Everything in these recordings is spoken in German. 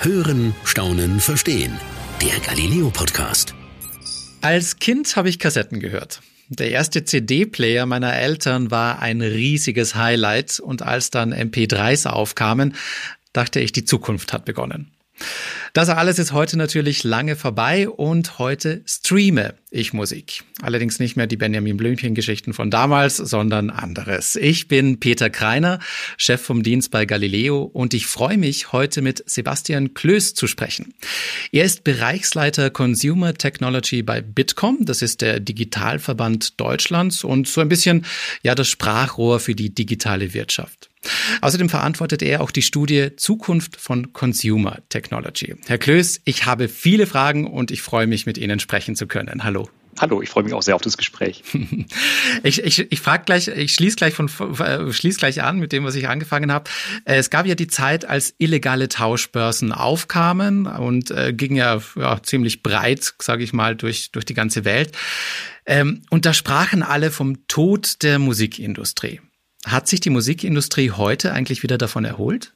Hören, Staunen, Verstehen. Der Galileo Podcast. Als Kind habe ich Kassetten gehört. Der erste CD-Player meiner Eltern war ein riesiges Highlight und als dann MP3s aufkamen, dachte ich, die Zukunft hat begonnen. Das alles ist heute natürlich lange vorbei und heute streame ich Musik. Allerdings nicht mehr die Benjamin Blümchen Geschichten von damals, sondern anderes. Ich bin Peter Kreiner, Chef vom Dienst bei Galileo und ich freue mich, heute mit Sebastian Klöß zu sprechen. Er ist Bereichsleiter Consumer Technology bei Bitkom. Das ist der Digitalverband Deutschlands und so ein bisschen, ja, das Sprachrohr für die digitale Wirtschaft. Außerdem verantwortet er auch die Studie Zukunft von Consumer Technology. Herr Klöß, ich habe viele Fragen und ich freue mich, mit Ihnen sprechen zu können. Hallo. Hallo, ich freue mich auch sehr auf das Gespräch. ich ich, ich frage gleich, ich schließe gleich von äh, schließe gleich an mit dem, was ich angefangen habe. Äh, es gab ja die Zeit, als illegale Tauschbörsen aufkamen und äh, ging ja, ja ziemlich breit, sage ich mal, durch durch die ganze Welt. Ähm, und da sprachen alle vom Tod der Musikindustrie. Hat sich die Musikindustrie heute eigentlich wieder davon erholt?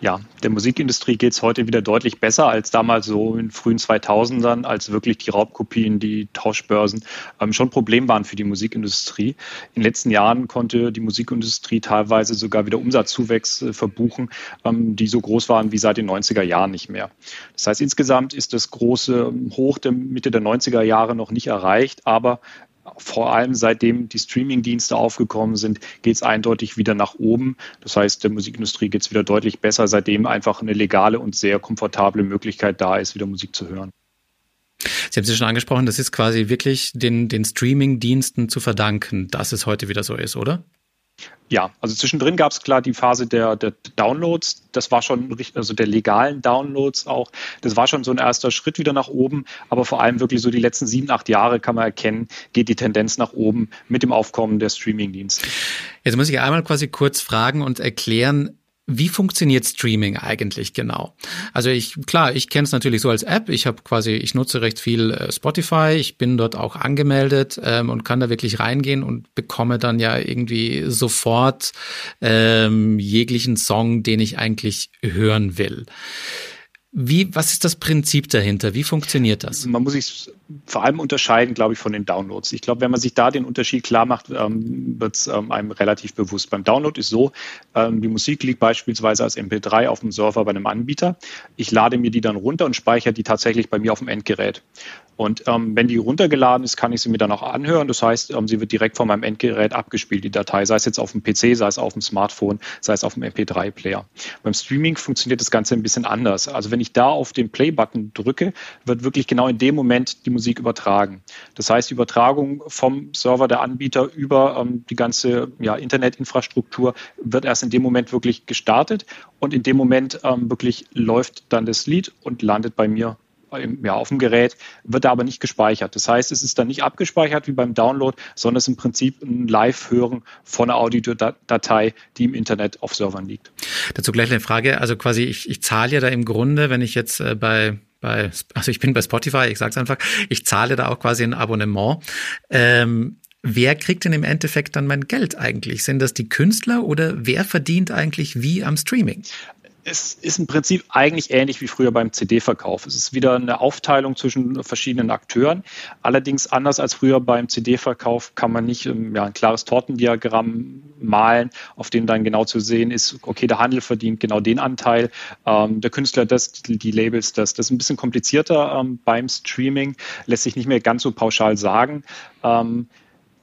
Ja, der Musikindustrie geht es heute wieder deutlich besser als damals so in frühen 2000ern, als wirklich die Raubkopien, die Tauschbörsen ähm, schon ein Problem waren für die Musikindustrie. In den letzten Jahren konnte die Musikindustrie teilweise sogar wieder Umsatzzuwächse verbuchen, ähm, die so groß waren wie seit den 90er Jahren nicht mehr. Das heißt, insgesamt ist das große Hoch der Mitte der 90er Jahre noch nicht erreicht, aber vor allem seitdem die Streaming-Dienste aufgekommen sind, geht es eindeutig wieder nach oben. Das heißt, der Musikindustrie geht es wieder deutlich besser, seitdem einfach eine legale und sehr komfortable Möglichkeit da ist, wieder Musik zu hören. Sie haben es schon angesprochen, das ist quasi wirklich den, den Streaming-Diensten zu verdanken, dass es heute wieder so ist, oder? Ja, also zwischendrin gab es klar die Phase der, der, Downloads. Das war schon, also der legalen Downloads auch. Das war schon so ein erster Schritt wieder nach oben. Aber vor allem wirklich so die letzten sieben, acht Jahre kann man erkennen, geht die Tendenz nach oben mit dem Aufkommen der Streaming-Dienste. Jetzt muss ich einmal quasi kurz fragen und erklären, wie funktioniert Streaming eigentlich genau? Also ich, klar, ich kenne es natürlich so als App. Ich habe quasi, ich nutze recht viel äh, Spotify. Ich bin dort auch angemeldet ähm, und kann da wirklich reingehen und bekomme dann ja irgendwie sofort ähm, jeglichen Song, den ich eigentlich hören will. Wie, was ist das Prinzip dahinter? Wie funktioniert das? Man muss sich vor allem unterscheiden, glaube ich, von den Downloads. Ich glaube, wenn man sich da den Unterschied klar macht, ähm, wird es ähm, einem relativ bewusst. Beim Download ist so, ähm, die Musik liegt beispielsweise als MP3 auf dem Server bei einem Anbieter. Ich lade mir die dann runter und speichere die tatsächlich bei mir auf dem Endgerät. Und ähm, wenn die runtergeladen ist, kann ich sie mir dann auch anhören. Das heißt, ähm, sie wird direkt von meinem Endgerät abgespielt, die Datei, sei es jetzt auf dem PC, sei es auf dem Smartphone, sei es auf dem MP3-Player. Beim Streaming funktioniert das Ganze ein bisschen anders. Also wenn ich da auf den Play-Button drücke, wird wirklich genau in dem Moment die Musik übertragen. Das heißt, die Übertragung vom Server der Anbieter über ähm, die ganze ja, Internetinfrastruktur wird erst in dem Moment wirklich gestartet und in dem Moment ähm, wirklich läuft dann das Lied und landet bei mir ja, auf dem Gerät, wird aber nicht gespeichert. Das heißt, es ist dann nicht abgespeichert wie beim Download, sondern es ist im Prinzip ein Live-Hören von einer Audiodatei, die im Internet auf Servern liegt. Dazu gleich eine Frage. Also quasi, ich, ich zahle ja da im Grunde, wenn ich jetzt äh, bei bei, also ich bin bei Spotify, ich sag's einfach, ich zahle da auch quasi ein Abonnement. Ähm, Wer kriegt denn im Endeffekt dann mein Geld eigentlich? Sind das die Künstler oder wer verdient eigentlich wie am Streaming? Es ist im Prinzip eigentlich ähnlich wie früher beim CD-Verkauf. Es ist wieder eine Aufteilung zwischen verschiedenen Akteuren. Allerdings anders als früher beim CD-Verkauf kann man nicht ähm, ja, ein klares Tortendiagramm malen, auf dem dann genau zu sehen ist, okay, der Handel verdient genau den Anteil, ähm, der Künstler das, die Labels das. Das ist ein bisschen komplizierter ähm, beim Streaming, lässt sich nicht mehr ganz so pauschal sagen. Ähm,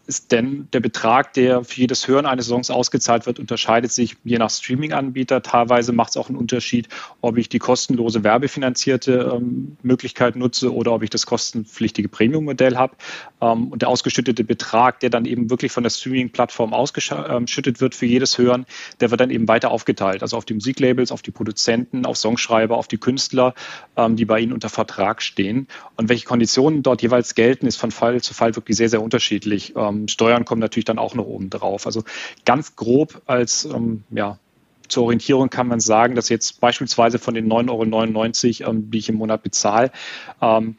ist denn der Betrag, der für jedes Hören eines Songs ausgezahlt wird, unterscheidet sich je nach Streaming-Anbieter. Teilweise macht es auch einen Unterschied, ob ich die kostenlose werbefinanzierte ähm, Möglichkeit nutze oder ob ich das kostenpflichtige Premium-Modell habe. Ähm, und der ausgeschüttete Betrag, der dann eben wirklich von der Streaming-Plattform ausgeschüttet ähm, wird für jedes Hören, der wird dann eben weiter aufgeteilt. Also auf die Musiklabels, auf die Produzenten, auf Songschreiber, auf die Künstler, ähm, die bei ihnen unter Vertrag stehen. Und welche Konditionen dort jeweils gelten, ist von Fall zu Fall wirklich sehr, sehr unterschiedlich. Ähm, ähm, Steuern kommen natürlich dann auch noch oben drauf. Also ganz grob als ähm, ja, zur Orientierung kann man sagen, dass jetzt beispielsweise von den 9,99 Euro, ähm, die ich im Monat bezahle, ähm,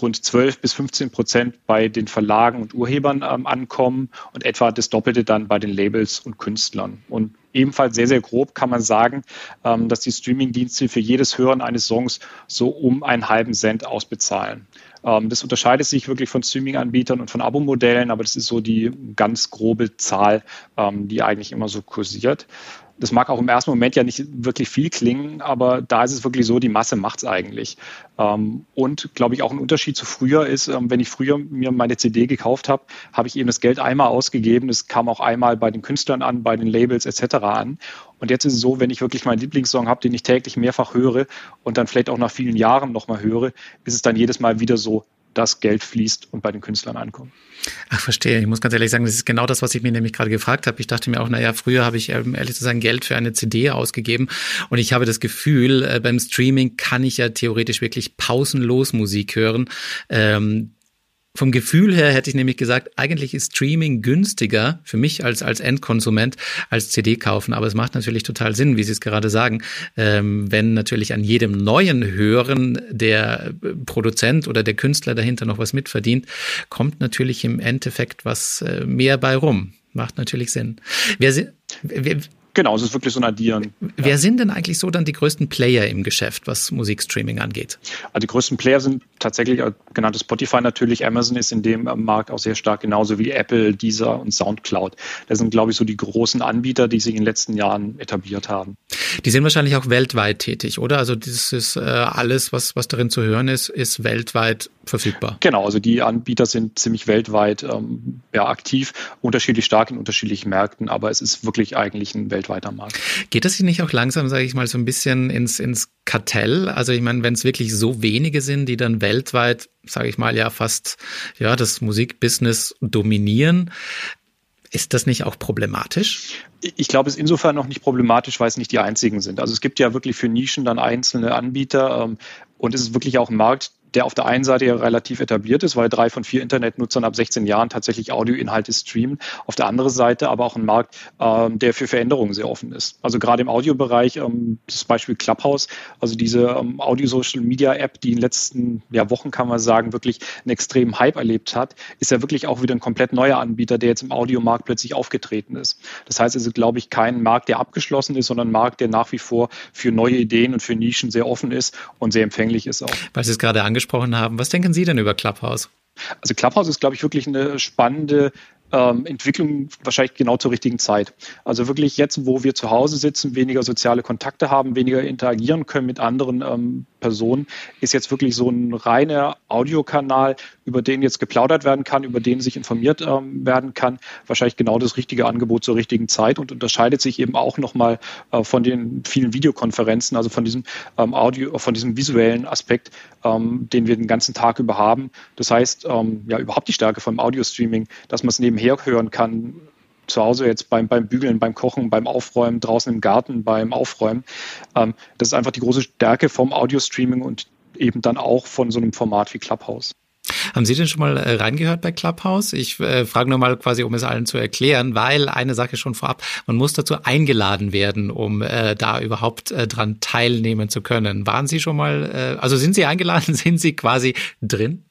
rund 12 bis 15 Prozent bei den Verlagen und Urhebern ähm, ankommen und etwa das Doppelte dann bei den Labels und Künstlern. Und ebenfalls sehr, sehr grob kann man sagen, ähm, dass die Streamingdienste für jedes Hören eines Songs so um einen halben Cent ausbezahlen. Ähm, das unterscheidet sich wirklich von Streaming-Anbietern und von Abo-Modellen, aber das ist so die ganz grobe Zahl, ähm, die eigentlich immer so kursiert. Das mag auch im ersten Moment ja nicht wirklich viel klingen, aber da ist es wirklich so, die Masse macht es eigentlich. Ähm, und glaube ich auch ein Unterschied zu früher ist, ähm, wenn ich früher mir meine CD gekauft habe, habe ich eben das Geld einmal ausgegeben. Es kam auch einmal bei den Künstlern an, bei den Labels etc. an. Und jetzt ist es so, wenn ich wirklich meinen Lieblingssong habe, den ich täglich mehrfach höre und dann vielleicht auch nach vielen Jahren nochmal höre, ist es dann jedes Mal wieder so, dass Geld fließt und bei den Künstlern ankommt. Ach, verstehe. Ich muss ganz ehrlich sagen, das ist genau das, was ich mir nämlich gerade gefragt habe. Ich dachte mir auch, naja, früher habe ich ähm, ehrlich zu sagen Geld für eine CD ausgegeben und ich habe das Gefühl, äh, beim Streaming kann ich ja theoretisch wirklich pausenlos Musik hören. Ähm, vom Gefühl her hätte ich nämlich gesagt, eigentlich ist Streaming günstiger für mich als, als Endkonsument als CD kaufen. Aber es macht natürlich total Sinn, wie Sie es gerade sagen, ähm, wenn natürlich an jedem neuen Hören der Produzent oder der Künstler dahinter noch was mitverdient, kommt natürlich im Endeffekt was äh, mehr bei rum. Macht natürlich Sinn. Wer, wer, Genau, es ist wirklich so ein Addieren. Wer ja. sind denn eigentlich so dann die größten Player im Geschäft, was Musikstreaming angeht? Also die größten Player sind tatsächlich äh, genannte Spotify natürlich. Amazon ist in dem Markt auch sehr stark, genauso wie Apple, Deezer und Soundcloud. Das sind, glaube ich, so die großen Anbieter, die sich in den letzten Jahren etabliert haben. Die sind wahrscheinlich auch weltweit tätig, oder? Also das ist äh, alles, was, was darin zu hören ist, ist weltweit verfügbar. Genau, also die Anbieter sind ziemlich weltweit ähm, ja, aktiv, unterschiedlich stark in unterschiedlichen Märkten, aber es ist wirklich eigentlich ein weltweiter Markt. Geht das nicht auch langsam, sage ich mal, so ein bisschen ins, ins Kartell? Also ich meine, wenn es wirklich so wenige sind, die dann weltweit, sage ich mal, ja fast ja das Musikbusiness dominieren, ist das nicht auch problematisch? Ich glaube, es ist insofern noch nicht problematisch, weil es nicht die einzigen sind. Also es gibt ja wirklich für Nischen dann einzelne Anbieter ähm, und es ist wirklich auch ein Markt, der auf der einen Seite ja relativ etabliert ist, weil drei von vier Internetnutzern ab 16 Jahren tatsächlich Audioinhalte streamen. Auf der anderen Seite aber auch ein Markt, ähm, der für Veränderungen sehr offen ist. Also gerade im Audiobereich, ähm, das Beispiel Clubhouse, also diese ähm, Audio-Social-Media-App, die in den letzten ja, Wochen, kann man sagen, wirklich einen extremen Hype erlebt hat, ist ja wirklich auch wieder ein komplett neuer Anbieter, der jetzt im Audiomarkt plötzlich aufgetreten ist. Das heißt, ist, glaube ich, kein Markt, der abgeschlossen ist, sondern ein Markt, der nach wie vor für neue Ideen und für Nischen sehr offen ist und sehr empfänglich ist auch. Weil Sie es gerade angesprochen haben, was denken Sie denn über Clubhouse? Also Clubhouse ist, glaube ich, wirklich eine spannende ähm, Entwicklung wahrscheinlich genau zur richtigen Zeit. Also wirklich jetzt, wo wir zu Hause sitzen, weniger soziale Kontakte haben, weniger interagieren können mit anderen ähm, Personen, ist jetzt wirklich so ein reiner Audiokanal, über den jetzt geplaudert werden kann, über den sich informiert ähm, werden kann, wahrscheinlich genau das richtige Angebot zur richtigen Zeit und unterscheidet sich eben auch nochmal äh, von den vielen Videokonferenzen, also von diesem ähm, Audio, von diesem visuellen Aspekt, ähm, den wir den ganzen Tag über haben. Das heißt, ähm, ja, überhaupt die Stärke vom Audio-Streaming, dass man es nebenher hören kann, zu Hause jetzt beim, beim Bügeln, beim Kochen, beim Aufräumen, draußen im Garten, beim Aufräumen. Ähm, das ist einfach die große Stärke vom Audio-Streaming und eben dann auch von so einem Format wie Clubhouse. Haben Sie denn schon mal äh, reingehört bei Clubhouse? Ich äh, frage nur mal quasi, um es allen zu erklären, weil eine Sache schon vorab, man muss dazu eingeladen werden, um äh, da überhaupt äh, dran teilnehmen zu können. Waren Sie schon mal, äh, also sind Sie eingeladen, sind Sie quasi drin?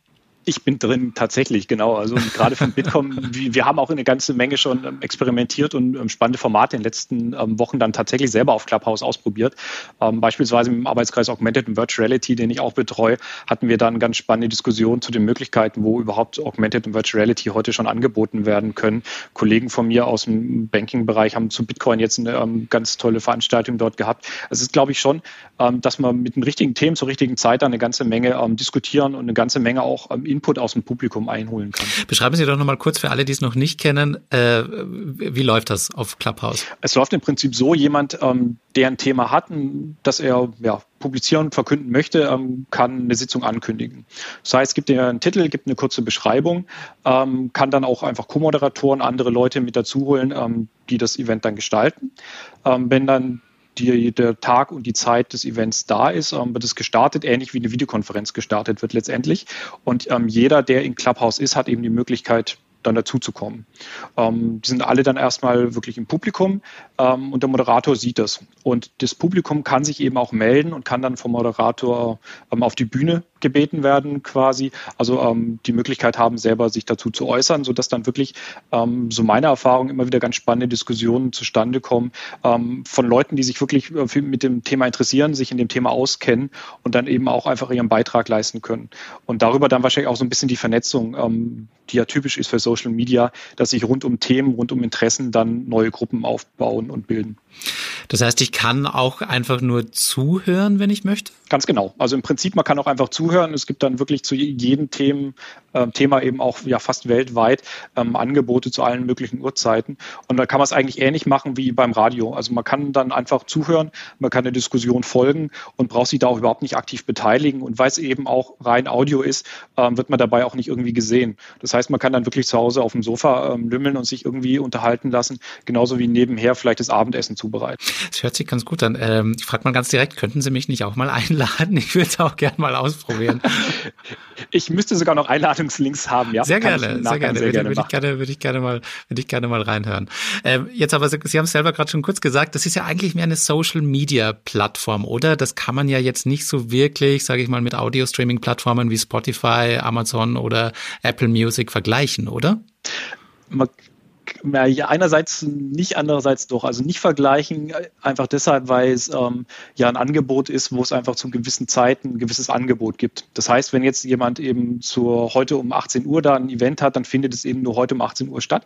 Ich bin drin tatsächlich, genau. Also gerade von Bitkom, wir haben auch eine ganze Menge schon ähm, experimentiert und ähm, spannende Formate in den letzten ähm, Wochen dann tatsächlich selber auf Clubhouse ausprobiert. beispielsweise im Arbeitskreis Augmented and Virtual den ich auch betreue, hatten wir dann ganz spannende Diskussionen zu den Möglichkeiten, wo überhaupt Augmented and Virtual heute schon angeboten werden können. Kollegen von mir aus dem Banking-Bereich haben zu Bitcoin jetzt eine ganz tolle Veranstaltung dort gehabt. Es ist, glaube ich, schon, dass man mit den richtigen Themen zur richtigen Zeit eine ganze Menge diskutieren und eine ganze Menge auch in Input aus dem Publikum einholen kann. Beschreiben Sie doch nochmal kurz für alle, die es noch nicht kennen, äh, wie läuft das auf Clubhouse? Es läuft im Prinzip so, jemand, ähm, der ein Thema hat, das er ja, publizieren und verkünden möchte, ähm, kann eine Sitzung ankündigen. Das heißt, es gibt ja einen Titel, gibt eine kurze Beschreibung, ähm, kann dann auch einfach Co-Moderatoren, andere Leute mit dazu holen, ähm, die das Event dann gestalten. Ähm, wenn dann die, der Tag und die Zeit des Events da ist, ähm, wird es gestartet, ähnlich wie eine Videokonferenz gestartet wird letztendlich. Und ähm, jeder, der in Clubhouse ist, hat eben die Möglichkeit, dann dazu zu kommen. Ähm, die sind alle dann erstmal wirklich im Publikum ähm, und der Moderator sieht das. Und das Publikum kann sich eben auch melden und kann dann vom Moderator ähm, auf die Bühne gebeten werden quasi, also ähm, die Möglichkeit haben, selber sich dazu zu äußern, sodass dann wirklich, ähm, so meine Erfahrung, immer wieder ganz spannende Diskussionen zustande kommen ähm, von Leuten, die sich wirklich äh, mit dem Thema interessieren, sich in dem Thema auskennen und dann eben auch einfach ihren Beitrag leisten können. Und darüber dann wahrscheinlich auch so ein bisschen die Vernetzung, ähm, die ja typisch ist für Social Media, dass sich rund um Themen, rund um Interessen dann neue Gruppen aufbauen und bilden. Das heißt, ich kann auch einfach nur zuhören, wenn ich möchte? Ganz genau. Also im Prinzip, man kann auch einfach zuhören. Es gibt dann wirklich zu jedem Themen, äh, Thema eben auch ja fast weltweit ähm, Angebote zu allen möglichen Uhrzeiten. Und da kann man es eigentlich ähnlich machen wie beim Radio. Also man kann dann einfach zuhören, man kann der Diskussion folgen und braucht sich da auch überhaupt nicht aktiv beteiligen. Und weil es eben auch rein Audio ist, ähm, wird man dabei auch nicht irgendwie gesehen. Das heißt, man kann dann wirklich zu Hause auf dem Sofa ähm, lümmeln und sich irgendwie unterhalten lassen, genauso wie nebenher vielleicht das Abendessen zubereiten. Das hört sich ganz gut an. Ähm, ich frage mal ganz direkt, könnten Sie mich nicht auch mal einladen? Ich würde es auch gerne mal ausprobieren. ich müsste sogar noch Einladungslinks haben, ja. Sehr gerne, sehr gerne. Sehr gerne würde, ich gerne, würde ich gerne mal, würde ich gerne mal reinhören. Ähm, jetzt aber, Sie haben es selber gerade schon kurz gesagt, das ist ja eigentlich mehr eine Social Media Plattform, oder? Das kann man ja jetzt nicht so wirklich, sage ich mal, mit Audio Streaming Plattformen wie Spotify, Amazon oder Apple Music vergleichen, oder? Man ja, einerseits nicht, andererseits doch. Also nicht vergleichen, einfach deshalb, weil es ähm, ja ein Angebot ist, wo es einfach zu gewissen Zeiten ein gewisses Angebot gibt. Das heißt, wenn jetzt jemand eben zur heute um 18 Uhr da ein Event hat, dann findet es eben nur heute um 18 Uhr statt.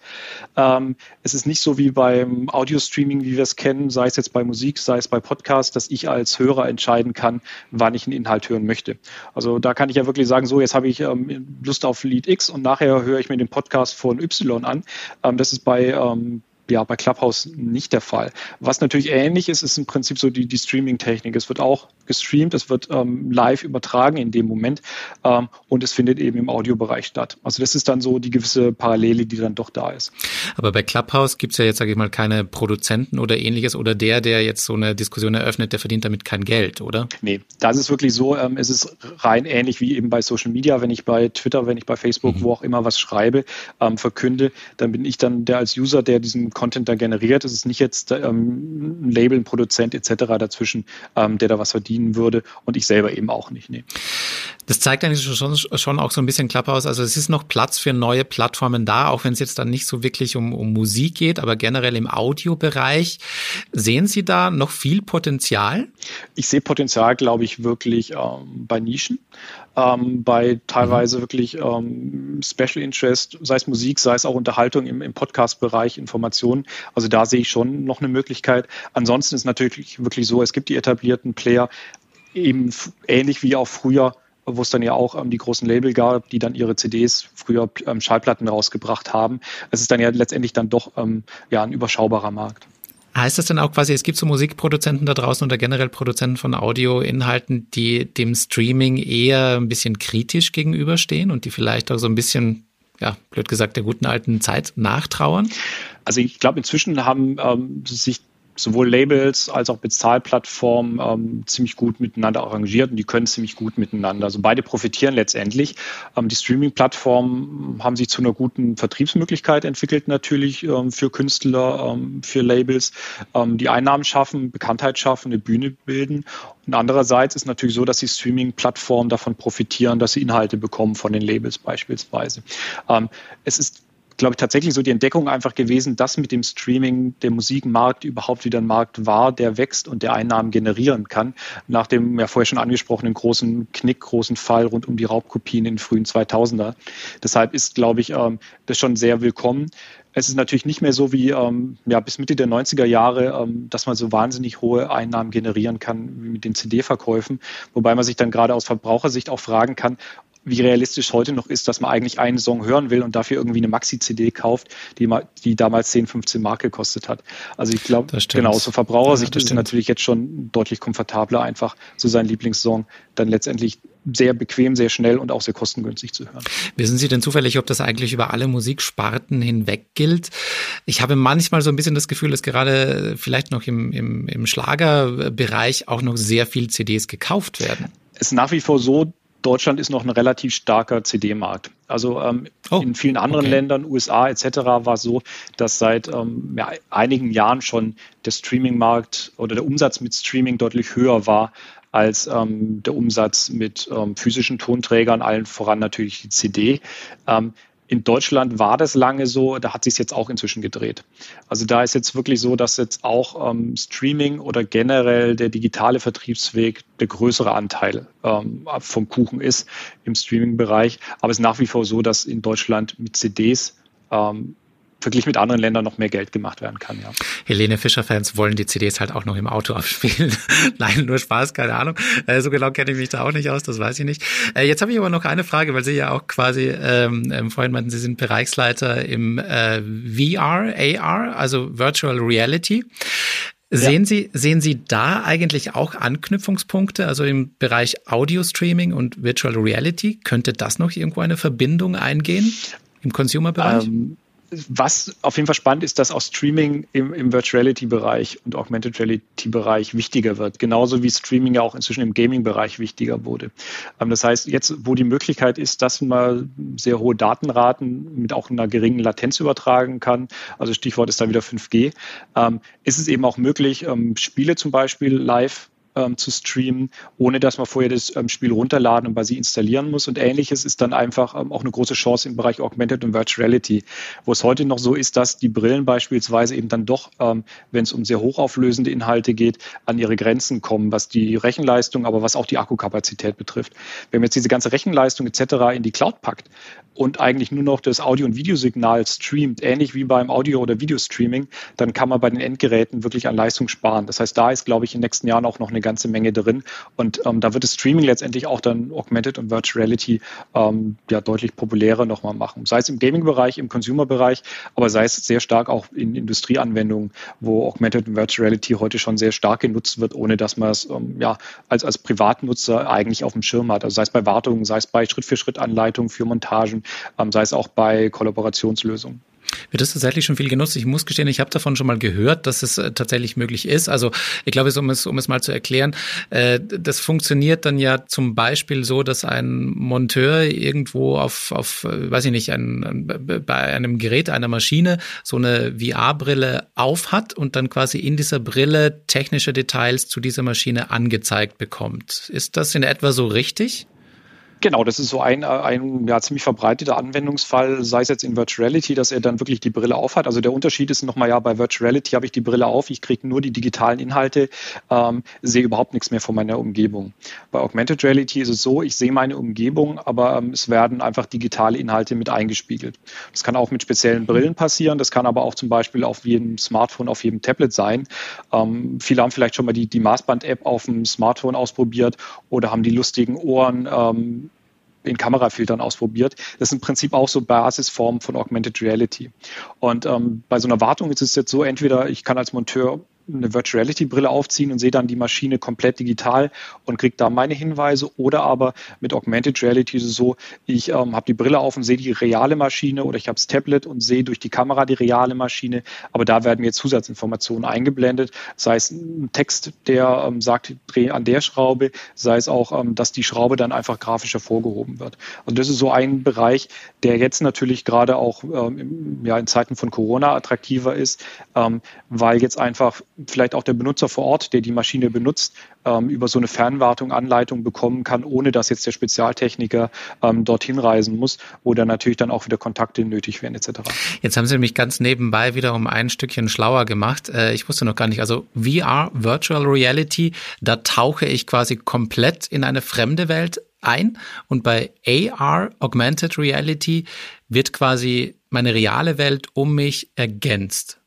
Ähm, es ist nicht so wie beim Audio-Streaming, wie wir es kennen, sei es jetzt bei Musik, sei es bei Podcasts, dass ich als Hörer entscheiden kann, wann ich einen Inhalt hören möchte. Also da kann ich ja wirklich sagen, so jetzt habe ich ähm, Lust auf Lied X und nachher höre ich mir den Podcast von Y an. Ähm, das ist bei ähm, ja bei Clubhouse nicht der Fall. Was natürlich ähnlich ist, ist im Prinzip so die, die Streaming-Technik. Es wird auch gestreamt, es wird ähm, live übertragen in dem Moment ähm, und es findet eben im Audiobereich statt. Also das ist dann so die gewisse Parallele, die dann doch da ist. Aber bei Clubhouse gibt es ja jetzt, sage ich mal, keine Produzenten oder ähnliches oder der, der jetzt so eine Diskussion eröffnet, der verdient damit kein Geld, oder? Nee, das ist wirklich so, ähm, es ist rein ähnlich wie eben bei Social Media, wenn ich bei Twitter, wenn ich bei Facebook, mhm. wo auch immer was schreibe, ähm, verkünde, dann bin ich dann der als User, der diesen Content da generiert. Es ist nicht jetzt ähm, ein Label, ein Produzent etc. dazwischen, ähm, der da was verdienen würde und ich selber eben auch nicht. Nee. Das zeigt eigentlich schon, schon auch so ein bisschen aus. Also es ist noch Platz für neue Plattformen da, auch wenn es jetzt dann nicht so wirklich um, um Musik geht, aber generell im Audiobereich. Sehen Sie da noch viel Potenzial? Ich sehe Potenzial, glaube ich, wirklich ähm, bei Nischen ähm, bei teilweise mhm. wirklich ähm, Special Interest, sei es Musik, sei es auch Unterhaltung im, im Podcast-Bereich, Informationen. Also da sehe ich schon noch eine Möglichkeit. Ansonsten ist natürlich wirklich so, es gibt die etablierten Player, eben ähnlich wie auch früher wo es dann ja auch ähm, die großen Label gab, die dann ihre CDs früher ähm, Schallplatten rausgebracht haben. Es ist dann ja letztendlich dann doch ähm, ja ein überschaubarer Markt. Heißt das denn auch quasi, es gibt so Musikproduzenten da draußen oder generell Produzenten von Audioinhalten, die dem Streaming eher ein bisschen kritisch gegenüberstehen und die vielleicht auch so ein bisschen, ja, blöd gesagt, der guten alten Zeit nachtrauern? Also ich glaube, inzwischen haben ähm, sich sowohl Labels als auch Bezahlplattformen ähm, ziemlich gut miteinander arrangiert und die können ziemlich gut miteinander. Also beide profitieren letztendlich. Ähm, die Streaming-Plattformen haben sich zu einer guten Vertriebsmöglichkeit entwickelt natürlich ähm, für Künstler, ähm, für Labels, ähm, die Einnahmen schaffen, Bekanntheit schaffen, eine Bühne bilden. Und andererseits ist natürlich so, dass die Streaming-Plattformen davon profitieren, dass sie Inhalte bekommen von den Labels beispielsweise. Ähm, es ist glaube ich, tatsächlich so die Entdeckung einfach gewesen, dass mit dem Streaming der Musikmarkt überhaupt wieder ein Markt war, der wächst und der Einnahmen generieren kann. Nach dem ja vorher schon angesprochenen großen Knick, großen Fall rund um die Raubkopien in den frühen 2000er. Deshalb ist, glaube ich, ähm, das schon sehr willkommen. Es ist natürlich nicht mehr so wie ähm, ja, bis Mitte der 90er Jahre, ähm, dass man so wahnsinnig hohe Einnahmen generieren kann wie mit den CD-Verkäufen. Wobei man sich dann gerade aus Verbrauchersicht auch fragen kann, wie realistisch heute noch ist, dass man eigentlich einen Song hören will und dafür irgendwie eine Maxi-CD kauft, die, die damals 10, 15 Mark gekostet hat. Also ich glaube, genau, so Verbrauchersicht ja, ist es natürlich jetzt schon deutlich komfortabler, einfach so seinen Lieblingssong dann letztendlich sehr bequem, sehr schnell und auch sehr kostengünstig zu hören. Wissen Sie denn zufällig, ob das eigentlich über alle Musiksparten hinweg gilt? Ich habe manchmal so ein bisschen das Gefühl, dass gerade vielleicht noch im, im, im Schlagerbereich auch noch sehr viel CDs gekauft werden. Es ist nach wie vor so, Deutschland ist noch ein relativ starker CD-Markt. Also ähm, oh, in vielen anderen okay. Ländern, USA etc., war es so, dass seit ähm, ja, einigen Jahren schon der Streaming-Markt oder der Umsatz mit Streaming deutlich höher war als ähm, der Umsatz mit ähm, physischen Tonträgern, allen voran natürlich die CD. In Deutschland war das lange so, da hat sich jetzt auch inzwischen gedreht. Also da ist jetzt wirklich so, dass jetzt auch ähm, Streaming oder generell der digitale Vertriebsweg der größere Anteil ähm, vom Kuchen ist im Streaming-Bereich. Aber es ist nach wie vor so, dass in Deutschland mit CDs ähm, verglichen mit anderen Ländern noch mehr Geld gemacht werden kann. Ja. Helene Fischer-Fans wollen die CDs halt auch noch im Auto abspielen. Nein, nur Spaß, keine Ahnung. Äh, so genau kenne ich mich da auch nicht aus, das weiß ich nicht. Äh, jetzt habe ich aber noch eine Frage, weil Sie ja auch quasi ähm, ähm vorhin meinten, Sie sind Bereichsleiter im äh, VR, AR, also Virtual Reality. Sehen ja. Sie, sehen Sie da eigentlich auch Anknüpfungspunkte, also im Bereich Audio Streaming und Virtual Reality? Könnte das noch irgendwo eine Verbindung eingehen im Consumer-Bereich? Ähm, was auf jeden Fall spannend ist, dass auch Streaming im, im Virtuality-Bereich und Augmented Reality-Bereich wichtiger wird. Genauso wie Streaming ja auch inzwischen im Gaming-Bereich wichtiger wurde. Ähm, das heißt, jetzt, wo die Möglichkeit ist, dass man sehr hohe Datenraten mit auch einer geringen Latenz übertragen kann, also Stichwort ist da wieder 5G, ähm, ist es eben auch möglich, ähm, Spiele zum Beispiel live ähm, zu streamen, ohne dass man vorher das ähm, Spiel runterladen und bei sie installieren muss. Und ähnliches ist dann einfach ähm, auch eine große Chance im Bereich Augmented und Virtual Reality, wo es heute noch so ist, dass die Brillen beispielsweise eben dann doch, ähm, wenn es um sehr hochauflösende Inhalte geht, an ihre Grenzen kommen, was die Rechenleistung, aber was auch die Akkukapazität betrifft. Wenn man jetzt diese ganze Rechenleistung etc. in die Cloud packt und eigentlich nur noch das Audio- und Videosignal streamt, ähnlich wie beim Audio- oder Videostreaming, dann kann man bei den Endgeräten wirklich an Leistung sparen. Das heißt, da ist, glaube ich, in den nächsten Jahren auch noch eine ganze Menge drin. Und ähm, da wird das Streaming letztendlich auch dann Augmented und Virtual Reality ähm, ja deutlich populärer nochmal machen. Sei es im Gaming-Bereich, im Consumer-Bereich, aber sei es sehr stark auch in Industrieanwendungen, wo Augmented und Virtual Reality heute schon sehr stark genutzt wird, ohne dass man es ähm, ja als, als Privatnutzer eigentlich auf dem Schirm hat. Also sei es bei Wartungen, sei es bei Schritt-für-Schritt-Anleitungen für Montagen, ähm, sei es auch bei Kollaborationslösungen. Wird das tatsächlich schon viel genutzt? Ich muss gestehen, ich habe davon schon mal gehört, dass es äh, tatsächlich möglich ist. Also ich glaube, um es, um es mal zu erklären, äh, das funktioniert dann ja zum Beispiel so, dass ein Monteur irgendwo auf, auf äh, weiß ich nicht, ein, bei einem Gerät, einer Maschine so eine VR-Brille aufhat und dann quasi in dieser Brille technische Details zu dieser Maschine angezeigt bekommt. Ist das in etwa so richtig? Genau, das ist so ein, ein ja, ziemlich verbreiteter Anwendungsfall, sei es jetzt in Virtual Reality, dass er dann wirklich die Brille aufhat. Also der Unterschied ist nochmal, ja, bei Virtual Reality habe ich die Brille auf, ich kriege nur die digitalen Inhalte, ähm, sehe überhaupt nichts mehr von meiner Umgebung. Bei Augmented Reality ist es so, ich sehe meine Umgebung, aber ähm, es werden einfach digitale Inhalte mit eingespiegelt. Das kann auch mit speziellen Brillen passieren, das kann aber auch zum Beispiel auf jedem Smartphone, auf jedem Tablet sein. Ähm, viele haben vielleicht schon mal die, die Maßband-App auf dem Smartphone ausprobiert oder haben die lustigen Ohren ähm, in Kamerafiltern ausprobiert. Das ist im Prinzip auch so Basisformen von Augmented Reality. Und ähm, bei so einer Wartung ist es jetzt so, entweder ich kann als Monteur eine Virtual Reality Brille aufziehen und sehe dann die Maschine komplett digital und kriege da meine Hinweise. Oder aber mit Augmented Reality ist es so, ich ähm, habe die Brille auf und sehe die reale Maschine oder ich habe das Tablet und sehe durch die Kamera die reale Maschine. Aber da werden mir Zusatzinformationen eingeblendet, sei es ein Text, der ähm, sagt, dreh an der Schraube, sei es auch, ähm, dass die Schraube dann einfach grafisch hervorgehoben wird. Also das ist so ein Bereich, der jetzt natürlich gerade auch ähm, ja, in Zeiten von Corona attraktiver ist, ähm, weil jetzt einfach vielleicht auch der Benutzer vor Ort, der die Maschine benutzt, ähm, über so eine Fernwartung Anleitung bekommen kann, ohne dass jetzt der Spezialtechniker ähm, dorthin reisen muss, wo dann natürlich dann auch wieder Kontakte nötig werden etc. Jetzt haben Sie mich ganz nebenbei wieder um ein Stückchen schlauer gemacht. Äh, ich wusste noch gar nicht, also VR, Virtual Reality, da tauche ich quasi komplett in eine fremde Welt ein und bei AR, Augmented Reality, wird quasi meine reale Welt um mich ergänzt.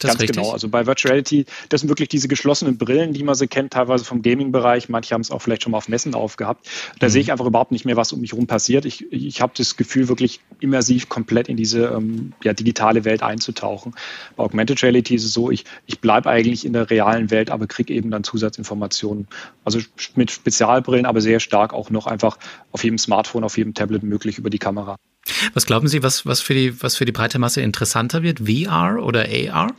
Das Ganz genau. Also bei Virtual Reality, das sind wirklich diese geschlossenen Brillen, die man sie kennt, teilweise vom Gaming-Bereich. Manche haben es auch vielleicht schon mal auf Messen aufgehabt. Da mhm. sehe ich einfach überhaupt nicht mehr, was um mich herum passiert. Ich, ich habe das Gefühl, wirklich immersiv komplett in diese ähm, ja, digitale Welt einzutauchen. Bei Augmented Reality ist es so, ich, ich bleibe eigentlich in der realen Welt, aber kriege eben dann Zusatzinformationen. Also mit Spezialbrillen, aber sehr stark auch noch einfach auf jedem Smartphone, auf jedem Tablet möglich über die Kamera. Was glauben Sie, was, was, für die, was für die breite Masse interessanter wird, VR oder AR?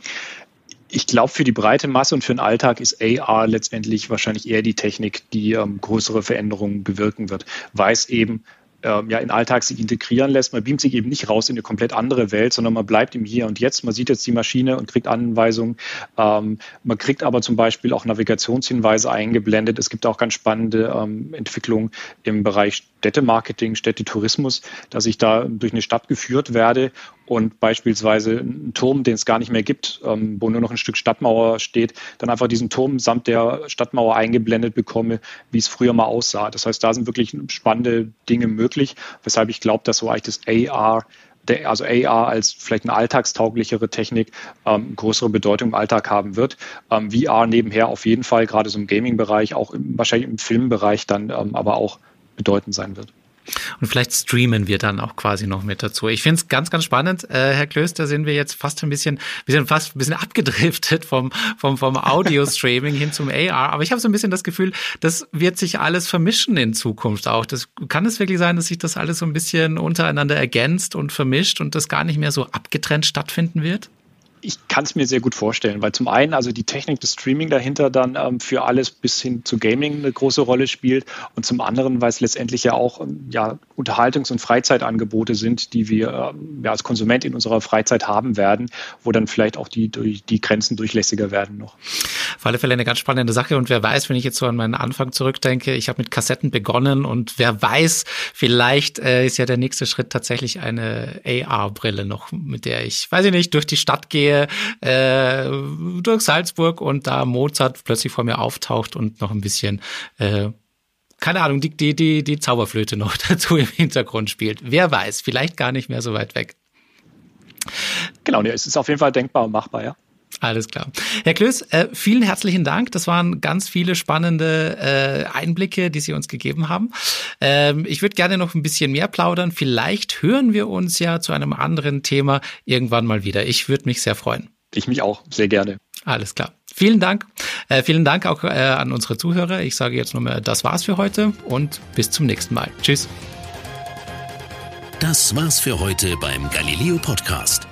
Ich glaube, für die breite Masse und für den Alltag ist AR letztendlich wahrscheinlich eher die Technik, die ähm, größere Veränderungen bewirken wird, weil es eben ähm, ja in Alltag sich integrieren lässt. Man beamt sich eben nicht raus in eine komplett andere Welt, sondern man bleibt im Hier und Jetzt. Man sieht jetzt die Maschine und kriegt Anweisungen. Ähm, man kriegt aber zum Beispiel auch Navigationshinweise eingeblendet. Es gibt auch ganz spannende ähm, Entwicklungen im Bereich Städtemarketing, Städtetourismus, dass ich da durch eine Stadt geführt werde und beispielsweise einen Turm, den es gar nicht mehr gibt, ähm, wo nur noch ein Stück Stadtmauer steht, dann einfach diesen Turm samt der Stadtmauer eingeblendet bekomme, wie es früher mal aussah. Das heißt, da sind wirklich spannende Dinge möglich, weshalb ich glaube, dass so eigentlich das AR also AR als vielleicht eine alltagstauglichere Technik ähm, größere Bedeutung im Alltag haben wird. Ähm, VR nebenher auf jeden Fall, gerade so im Gaming-Bereich, auch im, wahrscheinlich im Filmbereich dann ähm, aber auch bedeutend sein wird. Und vielleicht streamen wir dann auch quasi noch mit dazu. Ich finde es ganz, ganz spannend. Äh, Herr Klöster, sind wir jetzt fast ein bisschen, wir sind fast ein bisschen abgedriftet vom, vom, vom Audio-Streaming hin zum AR. Aber ich habe so ein bisschen das Gefühl, das wird sich alles vermischen in Zukunft auch. Das, kann es wirklich sein, dass sich das alles so ein bisschen untereinander ergänzt und vermischt und das gar nicht mehr so abgetrennt stattfinden wird? Ich kann es mir sehr gut vorstellen, weil zum einen also die Technik des Streaming dahinter dann ähm, für alles bis hin zu Gaming eine große Rolle spielt und zum anderen, weil es letztendlich ja auch ähm, ja, Unterhaltungs- und Freizeitangebote sind, die wir ähm, ja, als Konsument in unserer Freizeit haben werden, wo dann vielleicht auch die, die Grenzen durchlässiger werden noch. Auf alle Fälle eine ganz spannende Sache und wer weiß, wenn ich jetzt so an meinen Anfang zurückdenke, ich habe mit Kassetten begonnen und wer weiß, vielleicht äh, ist ja der nächste Schritt tatsächlich eine AR-Brille noch, mit der ich, weiß ich nicht, durch die Stadt gehe gehe äh, durch Salzburg und da Mozart plötzlich vor mir auftaucht und noch ein bisschen äh, keine Ahnung, die, die, die, die Zauberflöte noch dazu im Hintergrund spielt. Wer weiß, vielleicht gar nicht mehr so weit weg. Genau, es ist auf jeden Fall denkbar und machbar, ja. Alles klar. Herr Klöß, äh, vielen herzlichen Dank. Das waren ganz viele spannende äh, Einblicke, die Sie uns gegeben haben. Ähm, ich würde gerne noch ein bisschen mehr plaudern. Vielleicht hören wir uns ja zu einem anderen Thema irgendwann mal wieder. Ich würde mich sehr freuen. Ich mich auch, sehr gerne. Alles klar. Vielen Dank. Äh, vielen Dank auch an unsere Zuhörer. Ich sage jetzt nur mal, das war's für heute und bis zum nächsten Mal. Tschüss. Das war's für heute beim Galileo Podcast.